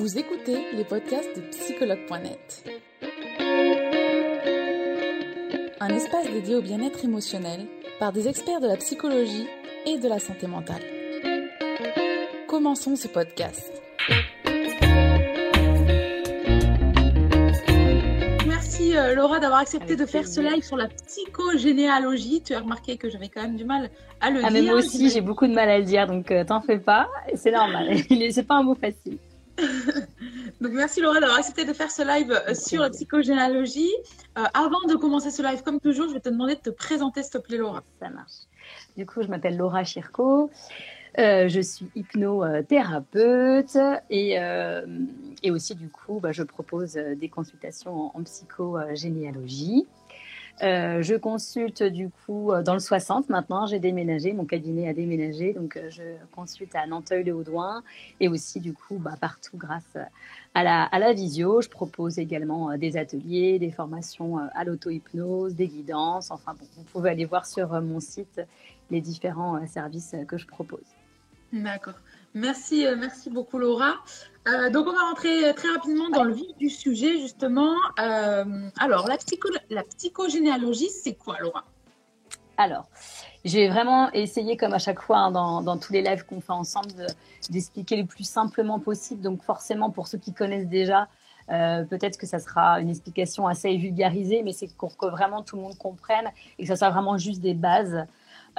Vous écoutez les podcasts de psychologue.net. Un espace dédié au bien-être émotionnel par des experts de la psychologie et de la santé mentale. Commençons ce podcast. Merci euh, Laura d'avoir accepté de faire ce live sur la psychogénéalogie. Tu as remarqué que j'avais quand même du mal à le ah, dire. Mais moi aussi, j'ai beaucoup de mal à le dire, donc euh, t'en fais pas. C'est normal. c'est pas un mot facile. Donc merci Laura d'avoir accepté de faire ce live euh, sur la psychogénéalogie. Euh, avant de commencer ce live, comme toujours, je vais te demander de te présenter, s'il te plaît, Laura. Ça marche. Du coup, je m'appelle Laura Chirco. Euh, je suis hypnothérapeute et, et aussi, du coup, bah, je propose des consultations en, en psychogénéalogie. Euh, je consulte du coup euh, dans le 60 maintenant, j'ai déménagé, mon cabinet a déménagé, donc euh, je consulte à Nanteuil-le-Haudouin et aussi du coup bah, partout grâce à la, à la visio. Je propose également des ateliers, des formations à l'auto-hypnose, des guidances, enfin bon, vous pouvez aller voir sur mon site les différents services que je propose. D'accord. Merci, merci beaucoup Laura. Euh, donc on va rentrer euh, très rapidement dans le vif du sujet justement. Euh, alors la, psycho la psychogénéalogie, c'est quoi Laura? Alors, j'ai vraiment essayé comme à chaque fois hein, dans, tous les lives qu'on fait ensemble d'expliquer le plus simplement possible. Donc forcément pour ceux qui connaissent déjà, euh, peut-être que ça sera une explication assez vulgarisée, mais c'est pour que vraiment tout le monde comprenne et que ça soit vraiment juste des bases.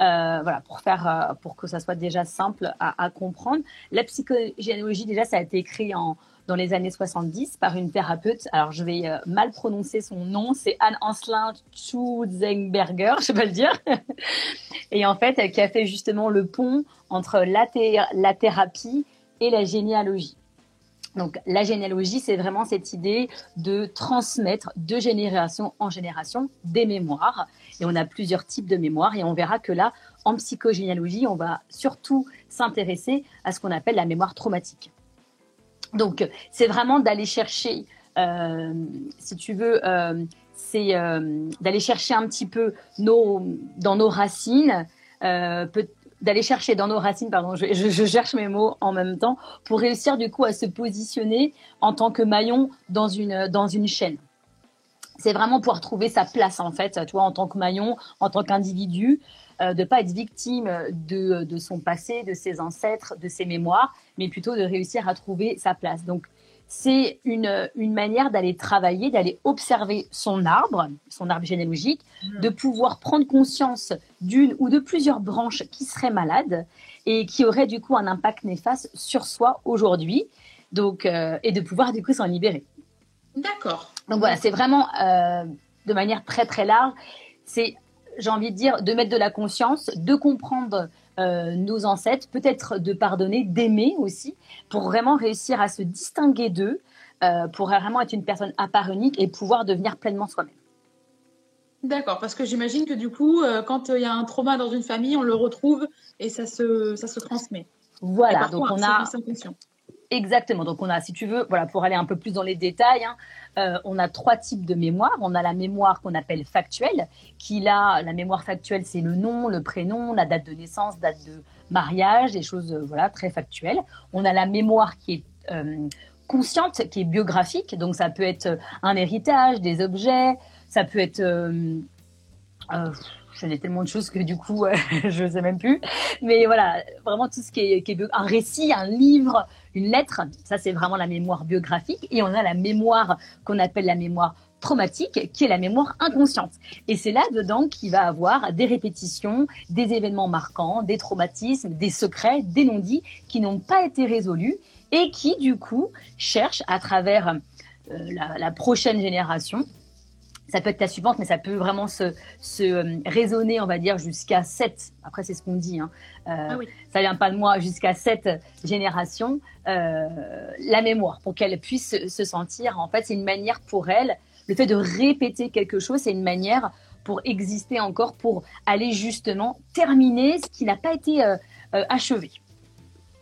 Euh, voilà, pour faire, euh, pour que ça soit déjà simple à, comprendre. La psychogénéalogie, déjà, ça a été écrit en, dans les années 70 par une thérapeute. Alors, je vais euh, mal prononcer son nom. C'est Anne Anslin Schutzenberger, je vais le dire. et en fait, qui a fait justement le pont entre la, la thérapie et la généalogie. Donc la généalogie, c'est vraiment cette idée de transmettre de génération en génération des mémoires. Et on a plusieurs types de mémoires. Et on verra que là, en psychogénéalogie, on va surtout s'intéresser à ce qu'on appelle la mémoire traumatique. Donc c'est vraiment d'aller chercher, euh, si tu veux, euh, c'est euh, d'aller chercher un petit peu nos, dans nos racines. Peut, d'aller chercher dans nos racines, pardon, je, je, je, cherche mes mots en même temps, pour réussir du coup à se positionner en tant que maillon dans une, dans une chaîne. C'est vraiment pouvoir trouver sa place en fait, tu vois, en tant que maillon, en tant qu'individu, euh, de pas être victime de, de son passé, de ses ancêtres, de ses mémoires, mais plutôt de réussir à trouver sa place. Donc c'est une, une manière d'aller travailler, d'aller observer son arbre, son arbre généalogique, mmh. de pouvoir prendre conscience d'une ou de plusieurs branches qui seraient malades et qui auraient du coup un impact néfaste sur soi aujourd'hui, donc euh, et de pouvoir du coup s'en libérer. D'accord. Donc voilà, c'est vraiment euh, de manière très très large. C'est, j'ai envie de dire, de mettre de la conscience, de comprendre euh, nos ancêtres, peut-être de pardonner, d'aimer aussi, pour vraiment réussir à se distinguer d'eux, euh, pour vraiment être une personne à part unique et pouvoir devenir pleinement soi-même. D'accord, parce que j'imagine que du coup, euh, quand il y a un trauma dans une famille, on le retrouve et ça se, ça se transmet. Voilà, donc on a. Exactement. Donc on a, si tu veux, voilà, pour aller un peu plus dans les détails, hein, euh, on a trois types de mémoire. On a la mémoire qu'on appelle factuelle, qui là, la mémoire factuelle, c'est le nom, le prénom, la date de naissance, date de mariage, des choses, euh, voilà, très factuelles. On a la mémoire qui est euh, consciente, qui est biographique. Donc ça peut être un héritage, des objets, ça peut être je connais tellement de choses que du coup, euh, je ne sais même plus. Mais voilà, vraiment tout ce qui est, un récit, un livre, une lettre, ça c'est vraiment la mémoire biographique. Et on a la mémoire qu'on appelle la mémoire traumatique, qui est la mémoire inconsciente. Et c'est là-dedans qu'il va avoir des répétitions, des événements marquants, des traumatismes, des secrets, des non-dits qui n'ont pas été résolus et qui, du coup, cherchent à travers euh, la prochaine génération ça peut être la suivante, mais ça peut vraiment se, se euh, raisonner, on va dire, jusqu'à 7. Après, c'est ce qu'on dit. Hein. Euh, ah oui. Ça vient pas de moi, jusqu'à 7 générations. Euh, la mémoire, pour qu'elle puisse se sentir, en fait, c'est une manière pour elle, le fait de répéter quelque chose, c'est une manière pour exister encore, pour aller justement terminer ce qui n'a pas été euh, euh achevé.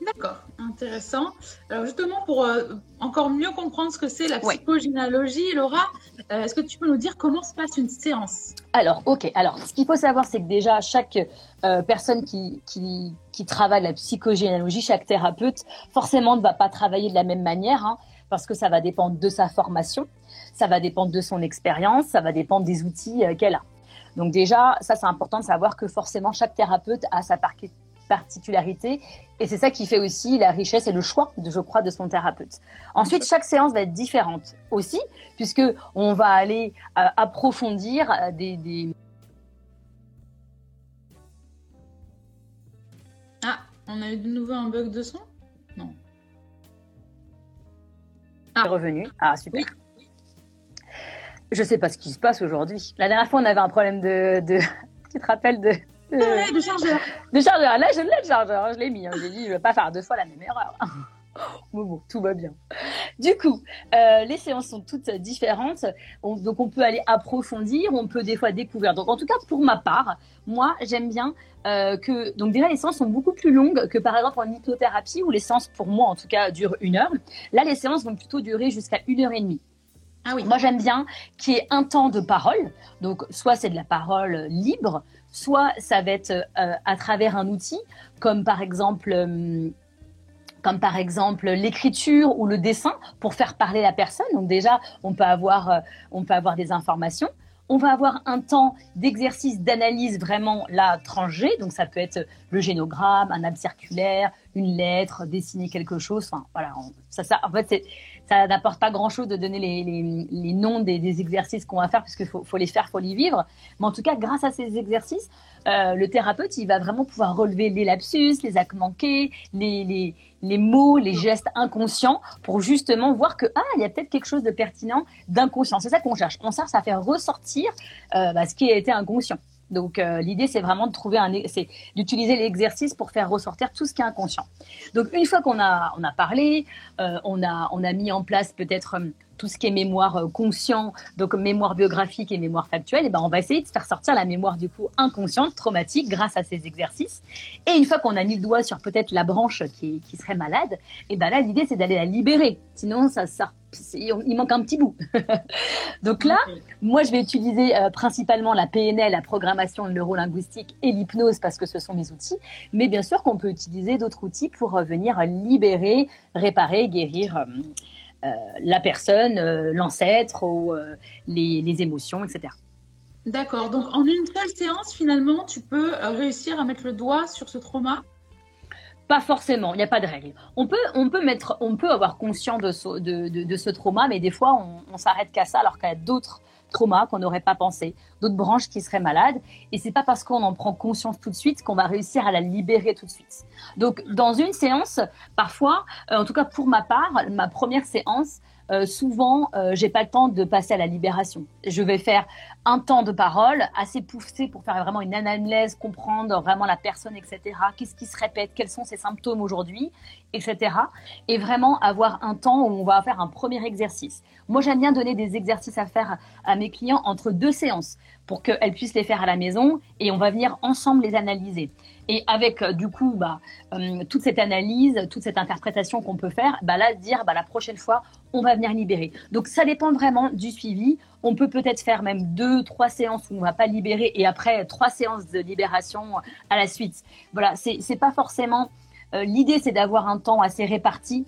D'accord, intéressant. Alors justement, pour euh, encore mieux comprendre ce que c'est la psychogénéalogie, Laura, euh, est-ce que tu peux nous dire comment se passe une séance? Alors, ok. Alors, ce qu'il faut savoir, c'est que déjà, chaque euh, personne qui, qui, qui, travaille la psychogénéalogie, chaque thérapeute, forcément ne va pas travailler de la même manière, hein, parce que ça va dépendre de sa formation, ça va dépendre de son expérience, ça va dépendre des outils qu'elle a. Donc déjà, ça c'est important de savoir que forcément chaque thérapeute a sa particularité et c'est ça qui fait aussi la richesse et le choix, de, je crois, de son thérapeute. Ensuite, chaque séance va être différente aussi, puisque on va aller euh, approfondir euh, des, Ah, on a eu de nouveau un bug de son? Non. Ah. revenu. Ah, super. Je sais pas ce qui se passe aujourd'hui. La dernière fois, on avait un problème de. de... tu te rappelles de. De, chargeur. De chargeur. Là, je l'ai le chargeur. Je l'ai mis. Hein. J'ai dit, je vais pas faire deux fois la même erreur. bon, bon, tout va bien. Du coup, euh, les séances sont toutes différentes. donc, on peut aller approfondir, on peut des fois découvrir. Donc, en tout cas, pour ma part, moi, j'aime bien euh, que. Donc, déjà, les séances sont beaucoup plus longues que par exemple en hypnothérapie, où les séances, pour moi, en tout cas, durent une heure. Là, les séances vont plutôt durer jusqu'à une heure et demie. Ah oui. Moi, j'aime bien qu'il y ait un temps de parole. Donc, soit c'est de la parole libre, soit ça va être euh, à travers un outil, comme par exemple. Euh, comme par exemple l'écriture ou le dessin pour faire parler la personne. Donc déjà, on peut avoir, euh, on peut avoir des informations. On va avoir un temps d'exercice d'analyse vraiment là tranché. Donc ça peut être le génogramme, un arbre circulaire, une lettre, dessiner quelque chose. Enfin voilà, ça, ça, en fait ça n'apporte pas grand-chose de donner les, noms des, exercices qu'on va faire, puisqu'il faut, faut les faire, faut les vivre. Mais en tout cas, grâce à ces exercices, euh, le thérapeute, il va vraiment pouvoir relever les lapsus, les actes manqués, les, mots, les gestes inconscients, pour justement voir que ah, il y a peut-être quelque chose de pertinent d'inconscient. C'est ça qu'on cherche. On cherche à faire ressortir euh, bah, ce qui a été inconscient. Donc euh, l'idée c'est vraiment de trouver un, c'est d'utiliser l'exercice pour faire ressortir tout ce qui est inconscient. Donc une fois qu'on a on a parlé, euh, on a on a mis en place peut-être euh, tout ce qui est mémoire conscient, donc mémoire biographique et mémoire factuelle, et ben on va essayer de faire sortir la mémoire du coup inconsciente, traumatique, grâce à ces exercices. Et une fois qu'on a mis le doigt sur peut-être la branche qui, qui serait malade, et ben là l'idée c'est d'aller la libérer. Sinon ça, ça il manque un petit bout. donc là, moi je vais utiliser euh, principalement la PNL, la programmation neurolinguistique et l'hypnose parce que ce sont mes outils. Mais bien sûr qu'on peut utiliser d'autres outils pour euh, venir libérer, réparer, guérir. Euh, la personne, l'ancêtre ou euh, les, émotions, etc. D'accord. Donc, en une seule séance, finalement, tu peux réussir à mettre le doigt sur ce trauma? Pas forcément. Il n'y a pas de règle. On peut, on peut mettre, on peut avoir conscience de ce, de, trauma, mais des fois, on, on s'arrête qu'à ça, alors qu'il y a d'autres traumas qu'on n'aurait pas pensé, d'autres branches qui seraient malades. Et c'est pas parce qu'on en prend conscience tout de suite qu'on va réussir à la libérer tout de suite. Donc, dans une séance, parfois, euh, en tout cas pour ma part, ma première séance, euh, souvent, euh, j'ai pas le temps de passer à la libération. Je vais faire un temps de parole assez poussé pour faire vraiment une analyse, comprendre vraiment la personne, etc. Qu'est-ce qui se répète, quels sont ses symptômes aujourd'hui, etc. Et vraiment avoir un temps où on va faire un premier exercice. Moi, j'aime bien donner des exercices à faire à mes clients entre deux séances pour qu'elles puissent les faire à la maison et on va venir ensemble les analyser. Et avec euh, du coup bah, euh, toute cette analyse, toute cette interprétation qu'on peut faire, bah, là dire bah, la prochaine fois on va venir libérer. Donc ça dépend vraiment du suivi. On peut peut-être faire même deux, trois séances où on va pas libérer et après trois séances de libération à la suite. Voilà, c'est pas forcément. Euh, l'idée c'est d'avoir un temps assez réparti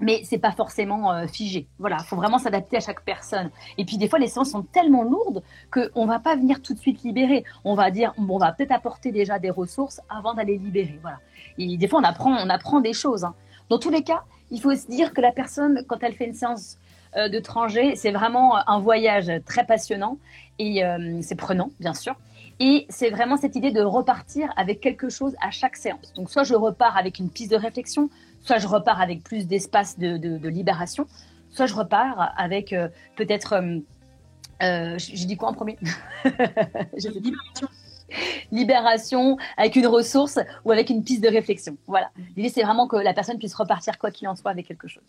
mais c'est pas forcément euh, figé. Voilà, faut vraiment s'adapter à chaque personne. Et puis des fois, les séances sont tellement lourdes qu'on va pas venir tout de suite libérer. On va dire, bon, on va peut-être apporter déjà des ressources avant d'aller libérer. Voilà. Et des fois, on apprend, on apprend des choses. Hein. Dans tous les cas, il faut se dire que la personne, quand elle fait une séance de tranger, c'est vraiment un voyage très passionnant et euh, c'est prenant, bien sûr. Et c'est vraiment cette idée de repartir avec quelque chose à chaque séance. Donc, soit je repars avec une piste de réflexion, soit je repars avec plus d'espace de, libération, soit je repars avec euh, peut-être. Euh, euh, j'ai dit quoi en premier? Libération. Libération avec une ressource ou avec une piste de réflexion. Voilà. L'idée, c'est vraiment que la personne puisse repartir, quoi qu'il en soit, avec quelque chose.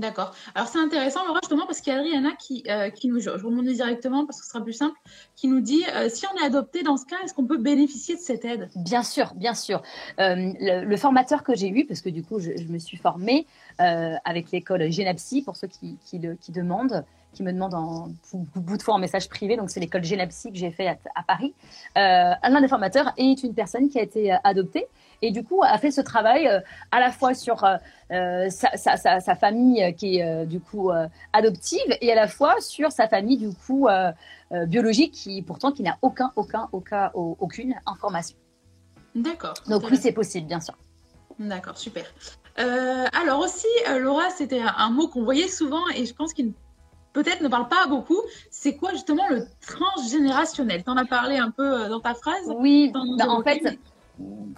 D'accord. Alors c'est intéressant, Laura, justement, parce qu'il y a Adriana qui, euh, qui nous, je remonte directement parce que ce sera plus simple, qui nous dit euh, si on est adopté dans ce cas, est-ce qu'on peut bénéficier de cette aide? Bien sûr, bien sûr. Euh, le, formateur que j'ai eu, parce que du coup, je, me suis formée avec l'école Génapsy, pour ceux qui, qui, qui demandent, qui me demandent en bout de fois en message privé. Donc, c'est l'école Génapsy que j'ai fait à, à Paris. L'un des formateurs est une personne qui a été adoptée et du coup a fait ce travail euh, à la fois sur euh, euh, sa, famille qui est du coup adoptive et à la fois sur sa famille du coup biologique qui pourtant qui n'a aucun aucun aucun aucune information. D'accord. Donc oui c'est possible bien sûr. D'accord super. alors aussi Laura c'était un mot qu'on voyait souvent et je pense qu'il peut-être ne parle pas beaucoup. C'est quoi justement le transgénérationnel? Tu en as parlé un peu dans ta phrase? Oui, bah, en fait,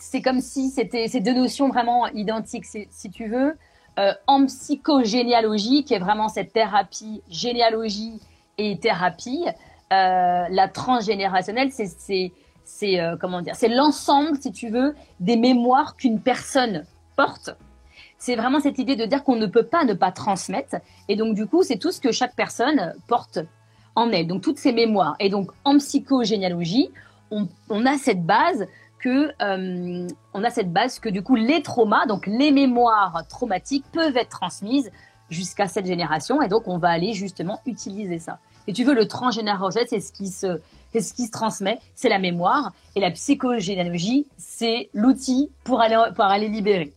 c'est comme si c'était ces deux notions vraiment identiques, si tu veux. Euh, en psychogénéalogie, qui est vraiment cette thérapie, généalogie et thérapie, euh, la transgénérationnelle, c'est c'est euh, comment dire, c'est l'ensemble, si tu veux, des mémoires qu'une personne porte. C'est vraiment cette idée de dire qu'on ne peut pas ne pas transmettre, et donc du coup, c'est tout ce que chaque personne porte en elle, donc toutes ces mémoires. Et donc en psychogénéalogie, on, on a cette base que euh, on a cette base que du coup les traumas, donc les mémoires traumatiques peuvent être transmises jusqu'à cette génération et donc on va aller justement utiliser ça. Et tu veux le transgénérationnel, c'est ce qui se c'est ce qui se transmet, c'est la mémoire et la psychogénéalogie, c'est l'outil pour aller pour aller libérer.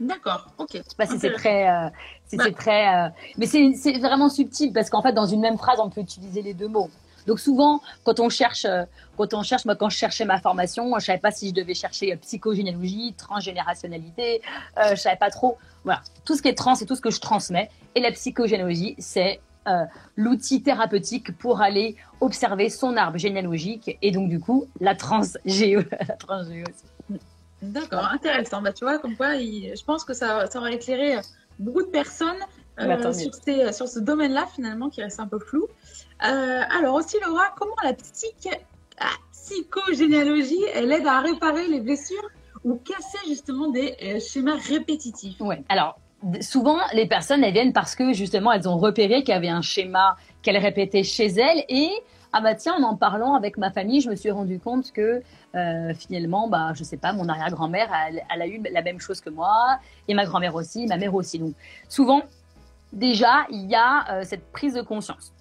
D'accord, ok. Je sais pas si c'est très, euh, c'est bah. très, euh, mais c'est vraiment subtil parce qu'en fait dans une même phrase on peut utiliser les deux mots. Donc souvent, quand on cherche, euh, quand on cherche, moi quand je cherchais ma formation, je savais pas si je devais chercher psychogénéalogie, transgénérationnalité, euh, je savais pas trop. Voilà, tout ce qui est trans, c'est tout ce que je transmets. Et la psychogénéalogie, c'est euh, l'outil thérapeutique pour aller observer son arbre généalogique et donc du coup la transgéo, la aussi. D'accord, intéressant. Bah, tu vois, comme quoi, je pense que ça, ça va éclairer beaucoup de personnes euh, sur, sur, ce domaine-là, finalement, qui reste un peu flou. Euh, alors aussi, Laura, comment la ah, psychogénéalogie, elle aide à réparer les blessures ou casser justement des euh, schémas répétitifs? Ouais, alors souvent, les personnes, elles viennent parce que justement, elles ont repéré qu'il y avait un schéma qu'elles répétaient chez elles et ah bah tiens, en en parlant avec ma famille, je me suis rendu compte que finalement, bah je sais pas, mon arrière-grand-mère, elle, a eu la même chose que moi et ma grand-mère aussi, ma mère aussi. Donc souvent, déjà, il y a euh, cette prise de conscience.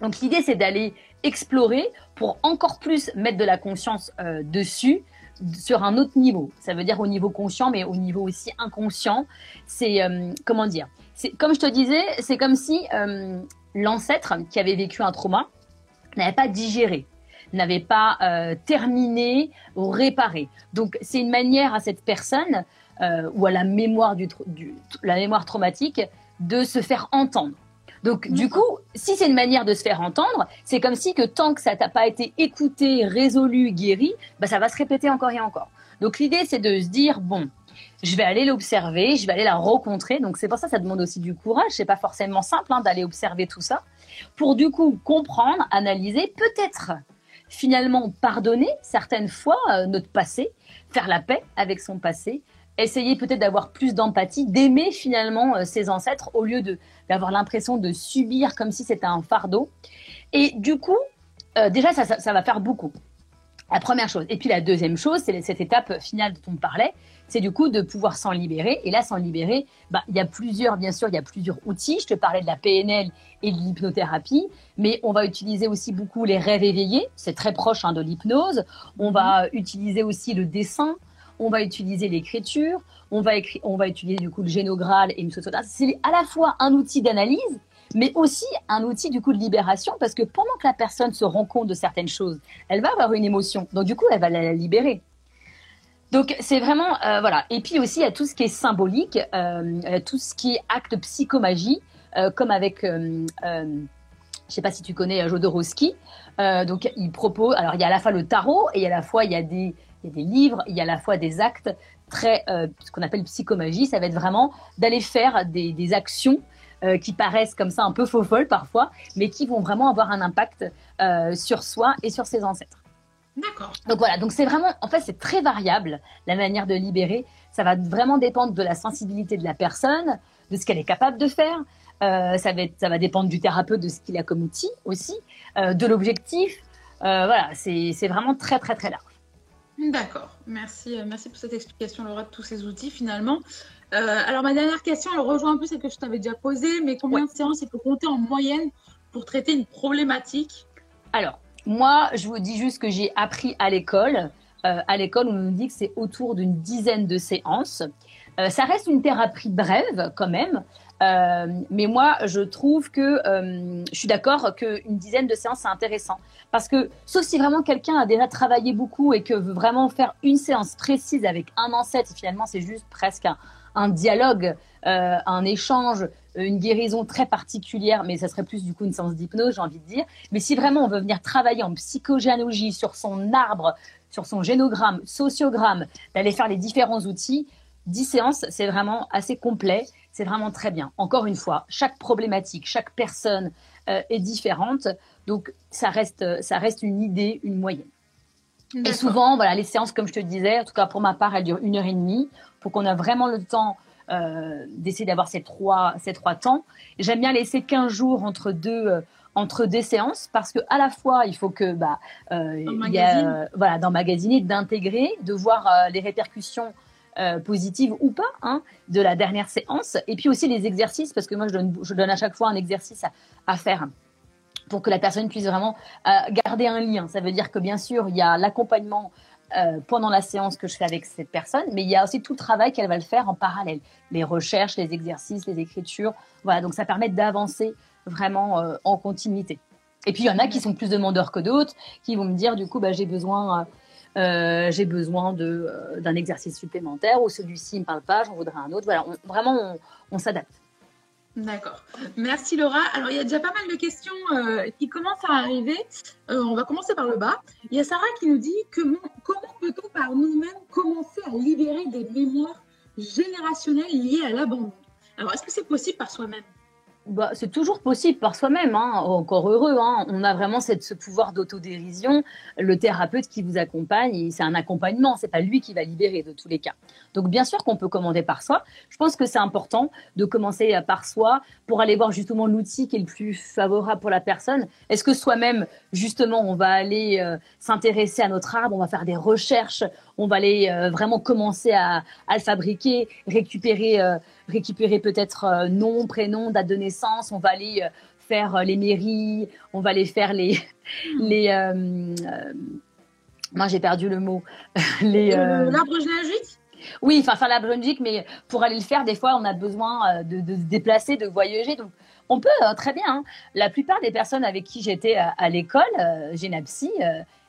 Donc l'idée, c'est d'aller explorer pour encore plus mettre de la conscience euh, dessus sur un autre niveau. Ça veut dire au niveau conscient, mais au niveau aussi inconscient. C'est euh, comment dire? Comme je te disais, c'est comme si l'ancêtre qui avait vécu un trauma n'avait pas digéré, n'avait pas terminé ou réparé. Donc c'est une manière à cette personne ou à la mémoire du, la mémoire traumatique de se faire entendre. Donc du coup, si c'est une manière de se faire entendre, c'est comme si que tant que ça t'a pas été écouté, résolu, guéri, bah ça va se répéter encore et encore. Donc l'idée c'est de se dire bon, je vais aller l'observer, je vais aller la rencontrer. Donc c'est pour ça que ça demande aussi du courage. C'est pas forcément simple hein, d'aller observer tout ça pour du coup comprendre, analyser, peut-être finalement pardonner certaines fois euh, notre passé, faire la paix avec son passé, essayer peut-être d'avoir plus d'empathie, d'aimer finalement euh, ses ancêtres au lieu d'avoir l'impression de subir comme si c'était un fardeau. Et du coup, euh, déjà, ça, ça, va faire beaucoup. La première chose. Et puis la deuxième chose, c'est cette étape finale dont on parlait, c'est du coup de pouvoir s'en libérer. Et là, s'en libérer, bah, il y a plusieurs, bien sûr, il y a plusieurs outils. Je te parlais de la PNL et de l'hypnothérapie, mais on va utiliser aussi beaucoup les rêves éveillés. C'est très proche hein, de l'hypnose. On va utiliser aussi le dessin on va utiliser l'écriture, on va, on va utiliser du coup le génogramme et une. C'est à la fois un outil d'analyse, mais aussi un outil du coup de libération, parce que pendant que la personne se rend compte de certaines choses, elle va avoir une émotion. Donc du coup, elle va la libérer. Donc c'est vraiment euh, voilà. Et puis aussi il y a tout ce qui est symbolique, euh, tout ce qui est acte psychomagie, euh, comme avec, je sais pas si tu connais Jodorowsky. donc il propose. Alors il y a à la fois le tarot et à la fois il y a des il y a des livres, il y a à la fois des actes très, euh, ce qu'on appelle psychomagie, ça va être vraiment d'aller faire des, actions euh, qui paraissent comme ça un peu faux folles parfois, mais qui vont vraiment avoir un impact euh, sur soi et sur ses ancêtres. D'accord. Donc voilà, donc c'est vraiment, en fait, c'est très variable la manière de libérer. Ça va vraiment dépendre de la sensibilité de la personne, de ce qu'elle est capable de faire. Euh, ça, va ça va dépendre du thérapeute, de ce qu'il a comme outil aussi, euh, de l'objectif. voilà, c'est vraiment très, très, très large. D'accord. Merci, merci pour cette explication, Laura, de tous ces outils finalement. alors, ma dernière question, elle rejoint un peu celle que je t'avais déjà posée, mais combien de séances il faut compter en moyenne pour traiter une problématique? Alors, moi, je vous dis juste que j'ai appris à l'école. à l'école, on nous dit que c'est autour d'une dizaine de séances. Euh, ça reste une thérapie brève quand même. Euh, mais moi, je trouve que euh, je suis d'accord qu'une dizaine de séances, c'est intéressant. Parce que, sauf si vraiment quelqu'un a déjà travaillé beaucoup et que veut vraiment faire une séance précise avec un ancêtre, finalement, c'est juste presque un, dialogue, un échange, une guérison très particulière, mais ça serait plus du coup une séance d'hypnose, j'ai envie de dire. Mais si vraiment on veut venir travailler en psychogénéalogie sur son arbre, sur son génogramme, sociogramme, d'aller faire les différents outils, 10 séances, c'est vraiment assez complet, c'est vraiment très bien. Encore une fois, chaque problématique, chaque personne euh, est différente, donc ça reste, ça reste une idée, une moyenne. Et souvent, voilà, les séances, comme je te disais, en tout cas pour ma part, elles durent une heure et demie, pour qu'on ait vraiment le temps euh, d'essayer d'avoir ces trois, ces trois temps. J'aime bien laisser 15 jours entre deux, euh, entre des séances parce que à la fois il faut que bah il y a, voilà dans magasiner d'intégrer de voir les répercussions euh, positive ou pas hein, de la dernière séance. Et puis aussi les exercices, parce que moi je donne, je donne à chaque fois un exercice à, faire pour que la personne puisse vraiment euh, garder un lien. Ça veut dire que bien sûr, il y a l'accompagnement euh, pendant la séance que je fais avec cette personne, mais il y a aussi tout le travail qu'elle va le faire en parallèle. Les recherches, les exercices, les écritures. Voilà, donc ça permet d'avancer vraiment en continuité. Et puis il y en a qui sont plus demandeurs que d'autres, qui vont me dire du coup, bah, j'ai besoin euh, besoin euh, d'un exercice supplémentaire ou celui-ci ne me parle pas, j'en voudrais un autre. Voilà, vraiment, on, s'adapte. D'accord. Merci Laura. Alors, il y a déjà pas mal de questions euh, qui commencent à arriver. on va commencer par le bas. Il y a Sarah qui nous dit que, comment peut-on par nous-mêmes commencer à libérer des mémoires générationnelles liées à l'abandon? Alors, est-ce que c'est possible par soi-même? Bah, c'est toujours possible par soi-même, hein. encore heureux. Hein. On a vraiment ce pouvoir d'autodérision. Le thérapeute qui vous accompagne, c'est un accompagnement, c'est pas lui qui va libérer de tous les cas. Donc bien sûr qu'on peut commander par soi. Je pense que c'est important de commencer par soi pour aller voir justement l'outil qui est le plus favorable pour la personne. Est-ce que soi-même, justement, on va aller euh, s'intéresser à notre arbre, on va faire des recherches, on va aller euh, vraiment commencer à, le fabriquer, récupérer, euh, récupérer peut-être nom, prénom, date de naissance, on va aller faire les mairies, on va aller faire les... les moi, j'ai perdu le mot. les, L'arbre généalogique? Oui, enfin faire la logique, mais pour aller le faire, des fois, on a besoin de, se déplacer, de voyager. Donc, on peut très bien. Hein. La plupart des personnes avec qui j'étais à, l'école, euh, Génapsy,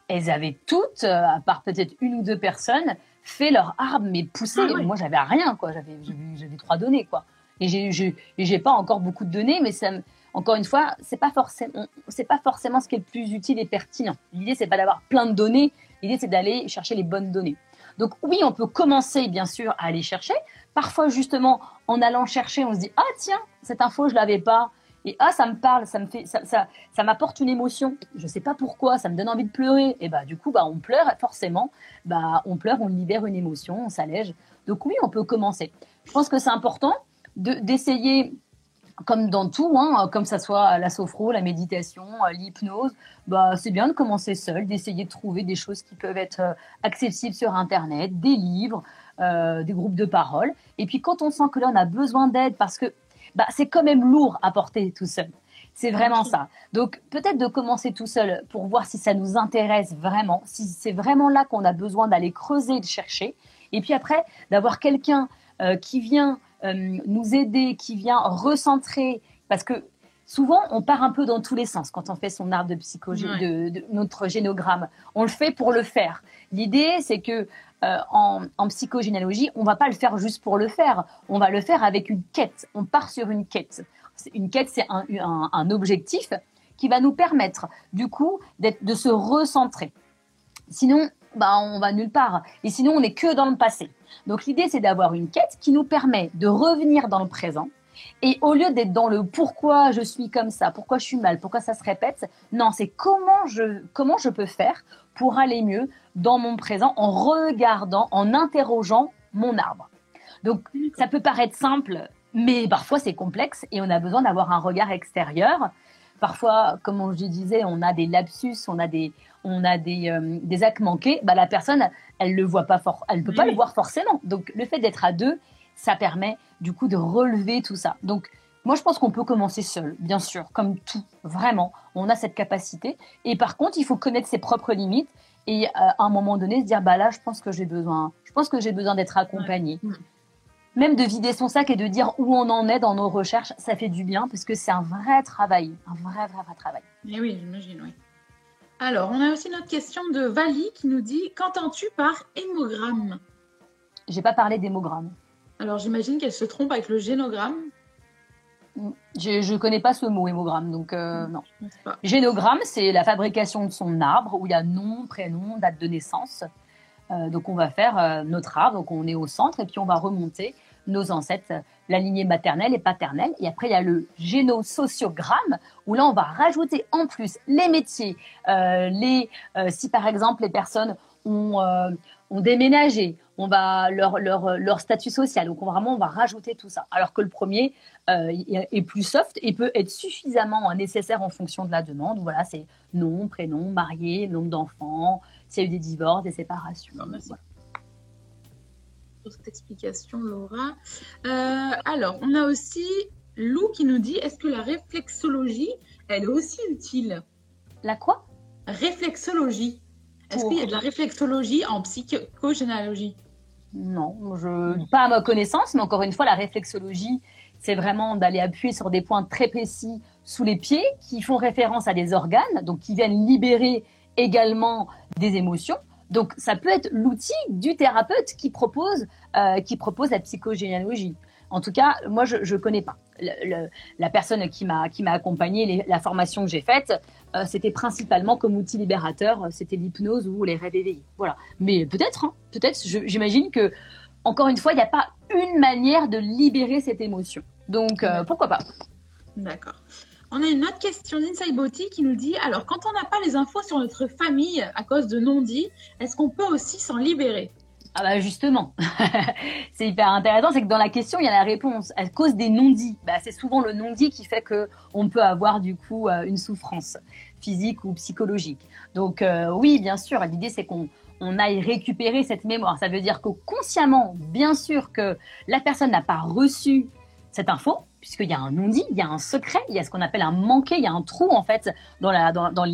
elles avaient toutes, euh, à part peut-être une ou deux personnes, fait leur arbre, mais poussé. Ah Moi, j'avais rien, quoi. J'avais, j'avais trois données, quoi. Et j'ai, j'ai pas encore beaucoup de données, mais ça, encore une fois, c'est pas forcément, c'est pas forcément ce qui est le plus utile et pertinent. L'idée, c'est pas d'avoir plein de données. L'idée, c'est d'aller chercher les bonnes données. Donc oui, on peut commencer bien sûr à aller chercher. Parfois justement, en allant chercher, on se dit ah tiens, cette info je l'avais pas. Ah, ça me parle, ça me fait, ça, ça, m'apporte une émotion. Je sais pas pourquoi, ça me donne envie de pleurer. Et bah du coup, bah on pleure forcément. Bah on pleure, on libère une émotion, on s'allège. Donc oui, on peut commencer. Je pense que c'est important d'essayer comme dans tout, hein, comme ça soit la sophro, la méditation, euh, l'hypnose, bah, c'est bien de commencer seul, d'essayer de trouver des choses qui peuvent être euh, accessibles sur Internet, des livres, euh, des groupes de parole. Et puis quand on sent que là, on a besoin d'aide parce que bah, c'est quand même lourd à porter tout seul. C'est vraiment ça. Donc peut-être de commencer tout seul pour voir si ça nous intéresse vraiment, si c'est vraiment là qu'on a besoin d'aller creuser, de chercher. Et puis après, d'avoir quelqu'un qui vient euh, nous aider, qui vient recentrer, parce que souvent on part un peu dans tous les sens quand on fait son arbre de psychologie, de, notre génogramme. On le fait pour le faire. L'idée, c'est que euh, en, en, psychogénéalogie, on va pas le faire juste pour le faire. On va le faire avec une quête. On part sur une quête. Une quête, c'est un, un, objectif qui va nous permettre, du coup, de se recentrer. Sinon, bah, on va nulle part. Et sinon, on n'est que dans le passé. Donc l'idée, c'est d'avoir une quête qui nous permet de revenir dans le présent. Et au lieu d'être dans le pourquoi je suis comme ça, pourquoi je suis mal, pourquoi ça se répète, non, c'est comment je, comment je peux faire pour aller mieux dans mon présent en regardant, en interrogeant mon arbre. Donc ça peut paraître simple, Mais parfois, c'est complexe et on a besoin d'avoir un regard extérieur. Parfois, comme je disais, on a des lapsus, on a des, on a des, euh, des actes manqués. Bah, la personne, elle le voit pas fort, elle peut pas le voir forcément. Donc, le fait d'être à deux, ça permet du coup de relever tout ça. Donc, moi, je pense qu'on peut commencer seul, bien sûr, comme tout, vraiment. On a cette capacité. Et par contre, il faut connaître ses propres limites et euh, à un moment donné se dire, bah là, je pense que j'ai besoin, je pense que j'ai besoin d'être accompagné. Même de vider son sac et de dire où on en est dans nos recherches, ça fait du bien parce que c'est un vrai travail, un vrai, vrai, vrai travail. Et eh oui, j'imagine, oui. Alors, on a aussi notre question de Vali qui nous dit Qu'entends-tu par hémogramme? J'ai pas parlé d'hémogramme. Alors, j'imagine qu'elle se trompe avec le génogramme. Je ne connais pas ce mot hémogramme, donc euh, non. Génogramme, c'est la fabrication de son arbre où il y a nom, prénom, date de naissance. Euh, donc on va faire euh, notre arbre, donc on est au centre et puis on va remonter nos ancêtres, la lignée maternelle et paternelle. Et après il y a le génosociogramme où là on va rajouter en plus les métiers, les si par exemple les personnes ont, ont déménagé, on va leur, leur, leur, statut social. Donc vraiment, on va rajouter tout ça. Alors que le premier euh, est plus soft et peut être suffisamment nécessaire en fonction de la demande. Voilà, c'est nom, prénom, marié, nombre d'enfants, s'il y a eu des divorces, des séparations. merci pour cette explication, Laura. Euh, alors, on a aussi Lou qui nous dit est-ce que la réflexologie, elle est aussi utile? La quoi? Réflexologie. Est-ce qu'il y a de la réflexologie en psychogénéalogie? Non, je, pas à ma connaissance, mais encore une fois, la réflexologie, c'est vraiment d'aller appuyer sur des points très précis sous les pieds qui font référence à des organes, donc qui viennent libérer également des émotions. Donc, ça peut être l'outil du thérapeute qui propose, euh, qui propose la psychogénéalogie. En tout cas, moi, je ne connais pas. la personne qui m'a accompagné, la formation que j'ai faite, euh, c'était principalement comme outil libérateur, c'était l'hypnose ou les rêves éveillés. Voilà. Mais peut-être, hein. J'imagine que encore une fois, il n'y a pas une manière de libérer cette émotion. Donc euh, pourquoi pas D'accord. On a une autre question d'Inside Body qui nous dit alors quand on n'a pas les infos sur notre famille à cause de non-dits, est-ce qu'on peut aussi s'en libérer? Ah bah justement, c'est hyper intéressant, c'est que dans la question, il y a la réponse. À cause des non-dits, bah, c'est souvent le non-dit qui fait que on peut avoir du coup euh, une souffrance physique ou psychologique. Donc euh, oui, bien sûr, l'idée c'est qu'on on aille récupérer cette mémoire. Ça veut dire que consciemment, bien sûr que la personne n'a pas reçu cette info, puisqu'il y a un non-dit, il y a un secret, il y a ce qu'on appelle un manqué, il y a un trou en fait dans la dans, dans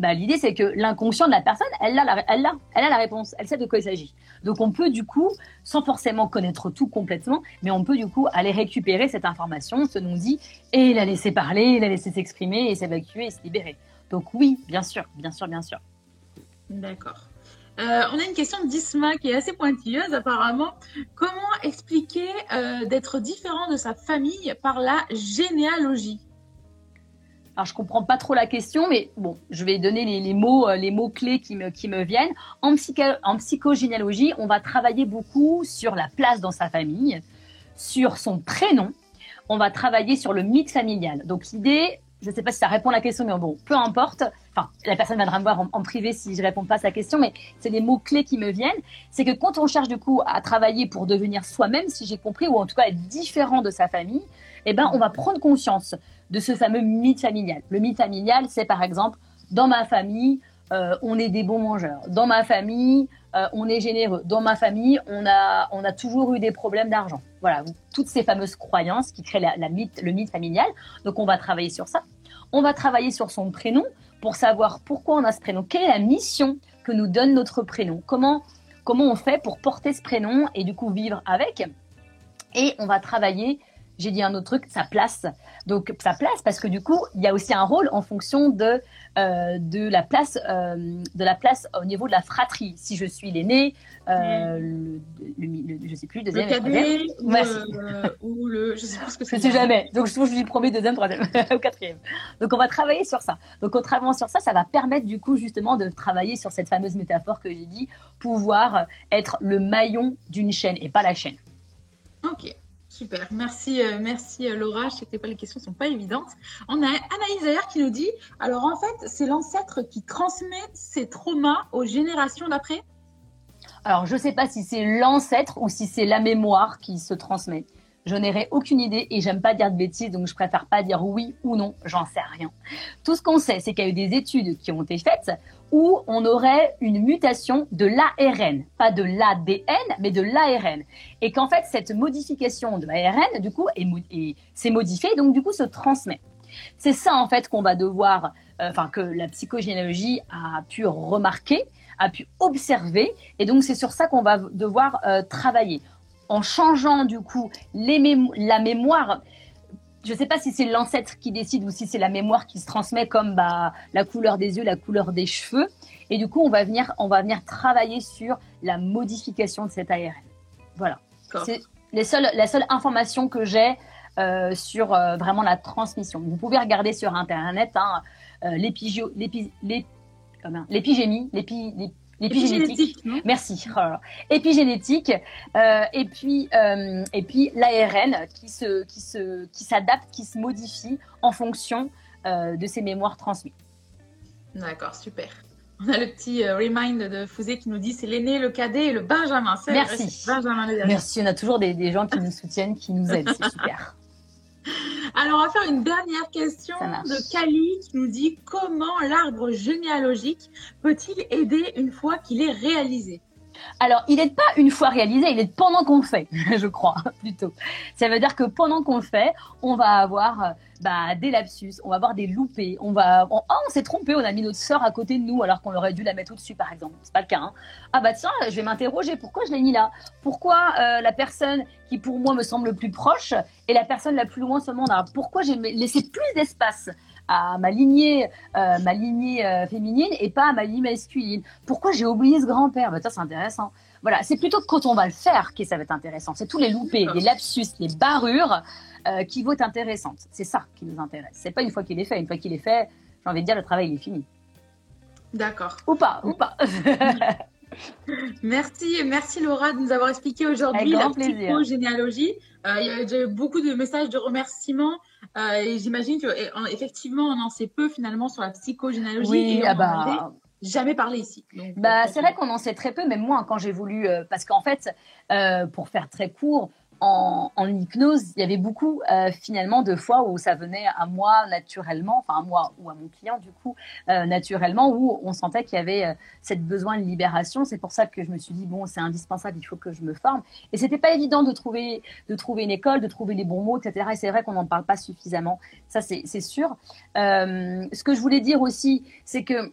bah, l'idée c'est que l'inconscient de la personne, elle la, elle, elle a la réponse, elle sait de quoi il s'agit. Donc on peut du coup, sans forcément connaître tout complètement, mais on peut du coup aller récupérer cette information, ce non-dit, et la laisser parler, la laisser s'exprimer et s'évacuer et se libérer. Donc oui, bien sûr, bien sûr, bien sûr. D'accord. Euh, on a une question d'Isma qui est assez pointilleuse apparemment. Comment expliquer euh, d'être différent de sa famille par la généalogie? Alors, je comprends pas trop la question, mais bon, je vais donner les, mots, euh, les mots clés qui me, viennent. En, en psychogénéalogie, on va travailler beaucoup sur la place dans sa famille, sur son prénom. On va travailler sur le mythe familial. Donc, l'idée, je ne sais pas si ça répond à la question, mais bon, peu importe. Enfin, la personne viendra me voir en, privé si je réponds pas à sa question, mais c'est les mots clés qui me viennent. C'est que quand on cherche du coup à travailler pour devenir soi-même, si j'ai compris, ou en tout cas être différent de sa famille, eh ben, on va prendre conscience de ce fameux mythe familial. Le mythe familial, c'est par exemple, dans ma famille, euh, on est des bons mangeurs. Dans ma famille, euh, on est généreux. Dans ma famille, on a, on a toujours eu des problèmes d'argent. Voilà, toutes ces fameuses croyances qui créent la, mythe, le mythe familial. Donc, on va travailler sur ça. On va travailler sur son prénom pour savoir pourquoi on a ce prénom. Quelle est la mission que nous donne notre prénom? Comment, comment on fait pour porter ce prénom et du coup vivre avec? Et on va travailler j'ai dit un autre truc, sa place. Donc sa place parce que du coup, il y a aussi un rôle en fonction de euh, de la place euh, de la place au niveau de la fratrie. Si je suis l'aîné, euh, le, le, je sais plus deuxième, le cadet ou, euh, ou, le je sais plus ce que c'est. Je sais jamais. Donc je lui promets deuxième, troisième ou quatrième. Donc on va travailler sur ça. Donc en travaillant sur ça, ça va permettre du coup justement de travailler sur cette fameuse métaphore que j'ai dit, pouvoir être le maillon d'une chaîne et pas la chaîne. Ok. Super, merci, euh, merci euh, Laura. Je sais que les questions ne sont pas évidentes. On a Anaïs d'ailleurs qui nous dit alors en fait, c'est l'ancêtre qui transmet ses traumas aux générations d'après? Alors je ne sais pas si c'est l'ancêtre ou si c'est la mémoire qui se transmet. Je n'aurai aucune idée et j'aime pas dire de bêtises, donc je préfère pas dire oui ou non, j'en sais rien. Tout ce qu'on sait, c'est qu'il y a eu des études qui ont été faites où on aurait une mutation de l'ARN, pas de l'ADN, mais de l'ARN. Et qu'en fait, cette modification de l'ARN, du coup, s'est modifiée, donc du coup, se transmet. C'est ça, en fait, qu'on va devoir, euh, enfin, que la psychogénéalogie a pu remarquer, a pu observer, et donc c'est sur ça qu'on va devoir euh, travailler en changeant du coup la mémoire. Je ne sais pas si c'est l'ancêtre qui décide ou si c'est la mémoire qui se transmet comme bah, la couleur des yeux, la couleur des cheveux. Et du coup, on va venir, on va venir travailler sur la modification de cet ARN. Voilà. C'est les seules, la seule information que j'ai euh, sur euh, vraiment la transmission. Vous pouvez regarder sur Internet hein, euh, l'épigémie, l'épi, L'épigénétique. Merci. Oh Épigénétique. Euh, et puis, euh, et puis l'ARN qui se, qui se, qui s'adapte, qui se modifie en fonction euh, de ces mémoires transmises. D'accord, super. On a le petit remind de Fouzé qui nous dit c'est l'aîné, le cadet et le Benjamin. Merci. Benjamin Merci. On a toujours des, des gens qui nous soutiennent, qui nous aident. C'est super. Alors, on va faire une dernière question de Kali qui nous dit comment l'arbre généalogique peut-il aider une fois qu'il est réalisé? Alors, il n'est pas une fois réalisé, il est pendant qu'on fait, je crois, plutôt. Ça veut dire que pendant qu'on fait, on va avoir euh, bah, des lapsus, on va avoir des loupés, on va, oh, on s'est trompé, on a mis notre sœur à côté de nous alors qu'on aurait dû la mettre au-dessus, par exemple. C'est pas le cas. Hein. Ah bah tiens, je vais m'interroger, pourquoi je l'ai mis là? Pourquoi euh, la personne qui pour moi me semble le plus proche et la personne la plus loin seulement Pourquoi j'ai laissé plus d'espace à ma lignée, euh, ma lignée euh, féminine et pas à ma lignée masculine. Pourquoi j'ai oublié ce grand-père? Bah, Ça, c'est intéressant. Voilà, c'est plutôt quand on va le faire que ça va être intéressant. C'est tous les loupés, les lapsus, les barrures euh, qui vont être intéressantes. C'est ça qui nous intéresse. C'est pas une fois qu'il est fait. Une fois qu'il est fait, j'ai envie de dire, le travail il est fini. D'accord. Ou pas, ou pas. merci, merci Laura de nous avoir expliqué aujourd'hui la psychogénéalogie. Euh, il y a déjà eu beaucoup de messages de remerciements euh, et j'imagine qu'effectivement, on en sait peu finalement sur la psychogénéalogie. Oui, ah bah... jamais parlé ici. bah, c'est vrai qu'on en sait très peu, même moi, quand j'ai voulu, euh, parce qu'en fait, pour faire très court, en, hypnose, il y avait beaucoup euh, finalement de fois où ça venait à moi naturellement, enfin à moi ou à mon client du coup, euh, naturellement, où on sentait qu'il y avait euh, cette besoin de libération. C'est pour ça que je me suis dit, bon, c'est indispensable, il faut que je me forme. Et c'était pas évident de trouver, de trouver une école, de trouver les bons mots, etc. Et c'est vrai qu'on n'en parle pas suffisamment, ça c'est sûr. ce que je voulais dire aussi, c'est que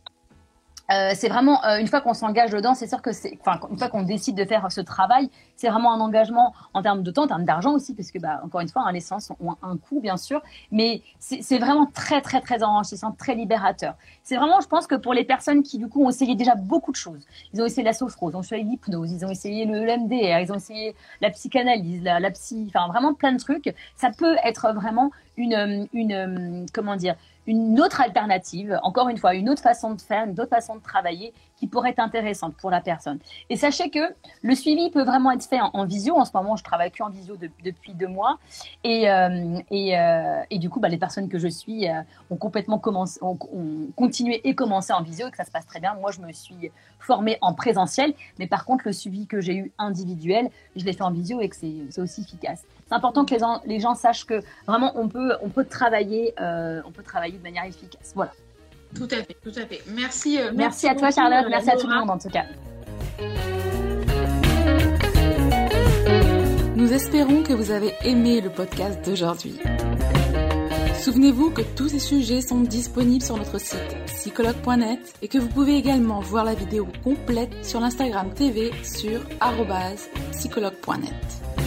euh, c'est vraiment euh, une fois qu'on s'engage dedans, c'est sûr que c'est, enfin une fois qu'on décide de faire ce travail, c'est vraiment un engagement en termes de temps, en termes d'argent aussi, parce que bah, encore une fois, hein, les séances ont un coût bien sûr, mais c'est vraiment très très très enrichissant, très libérateur. C'est vraiment, je pense que pour les personnes qui du coup ont essayé déjà beaucoup de choses, ils ont essayé la sophrose, ils ont essayé l'hypnose, ils ont essayé le MDR, ils ont essayé la psychanalyse, la, la psy, enfin vraiment plein de trucs. Ça peut être vraiment une, une comment dire une autre alternative, encore une fois, une autre façon de faire, une autre façon de travailler qui pourrait être intéressante pour la personne. Et sachez que le suivi peut vraiment être fait en, visio. En ce moment, je travaille que en visio depuis deux mois. Et, euh, et, euh, et, du coup, bah, les personnes que je suis euh, ont complètement commencé, ont, continué et commencé en visio et que ça se passe très bien. Moi, je me suis formée en présentiel. Mais par contre, le suivi que j'ai eu individuel, je l'ai fait en visio et que c'est aussi efficace. C'est important que les gens, les gens, sachent que vraiment on peut, on peut travailler, on peut travailler de manière efficace. Voilà. Tout à fait, tout à fait. Merci. Euh, merci, à toi, Charlotte. Euh, merci à tout le monde, en tout cas. Nous espérons que vous avez aimé le podcast d'aujourd'hui. Souvenez-vous que tous ces sujets sont disponibles sur notre site psychologue.net et que vous pouvez également voir la vidéo complète sur l'Instagram TV sur psychologue.net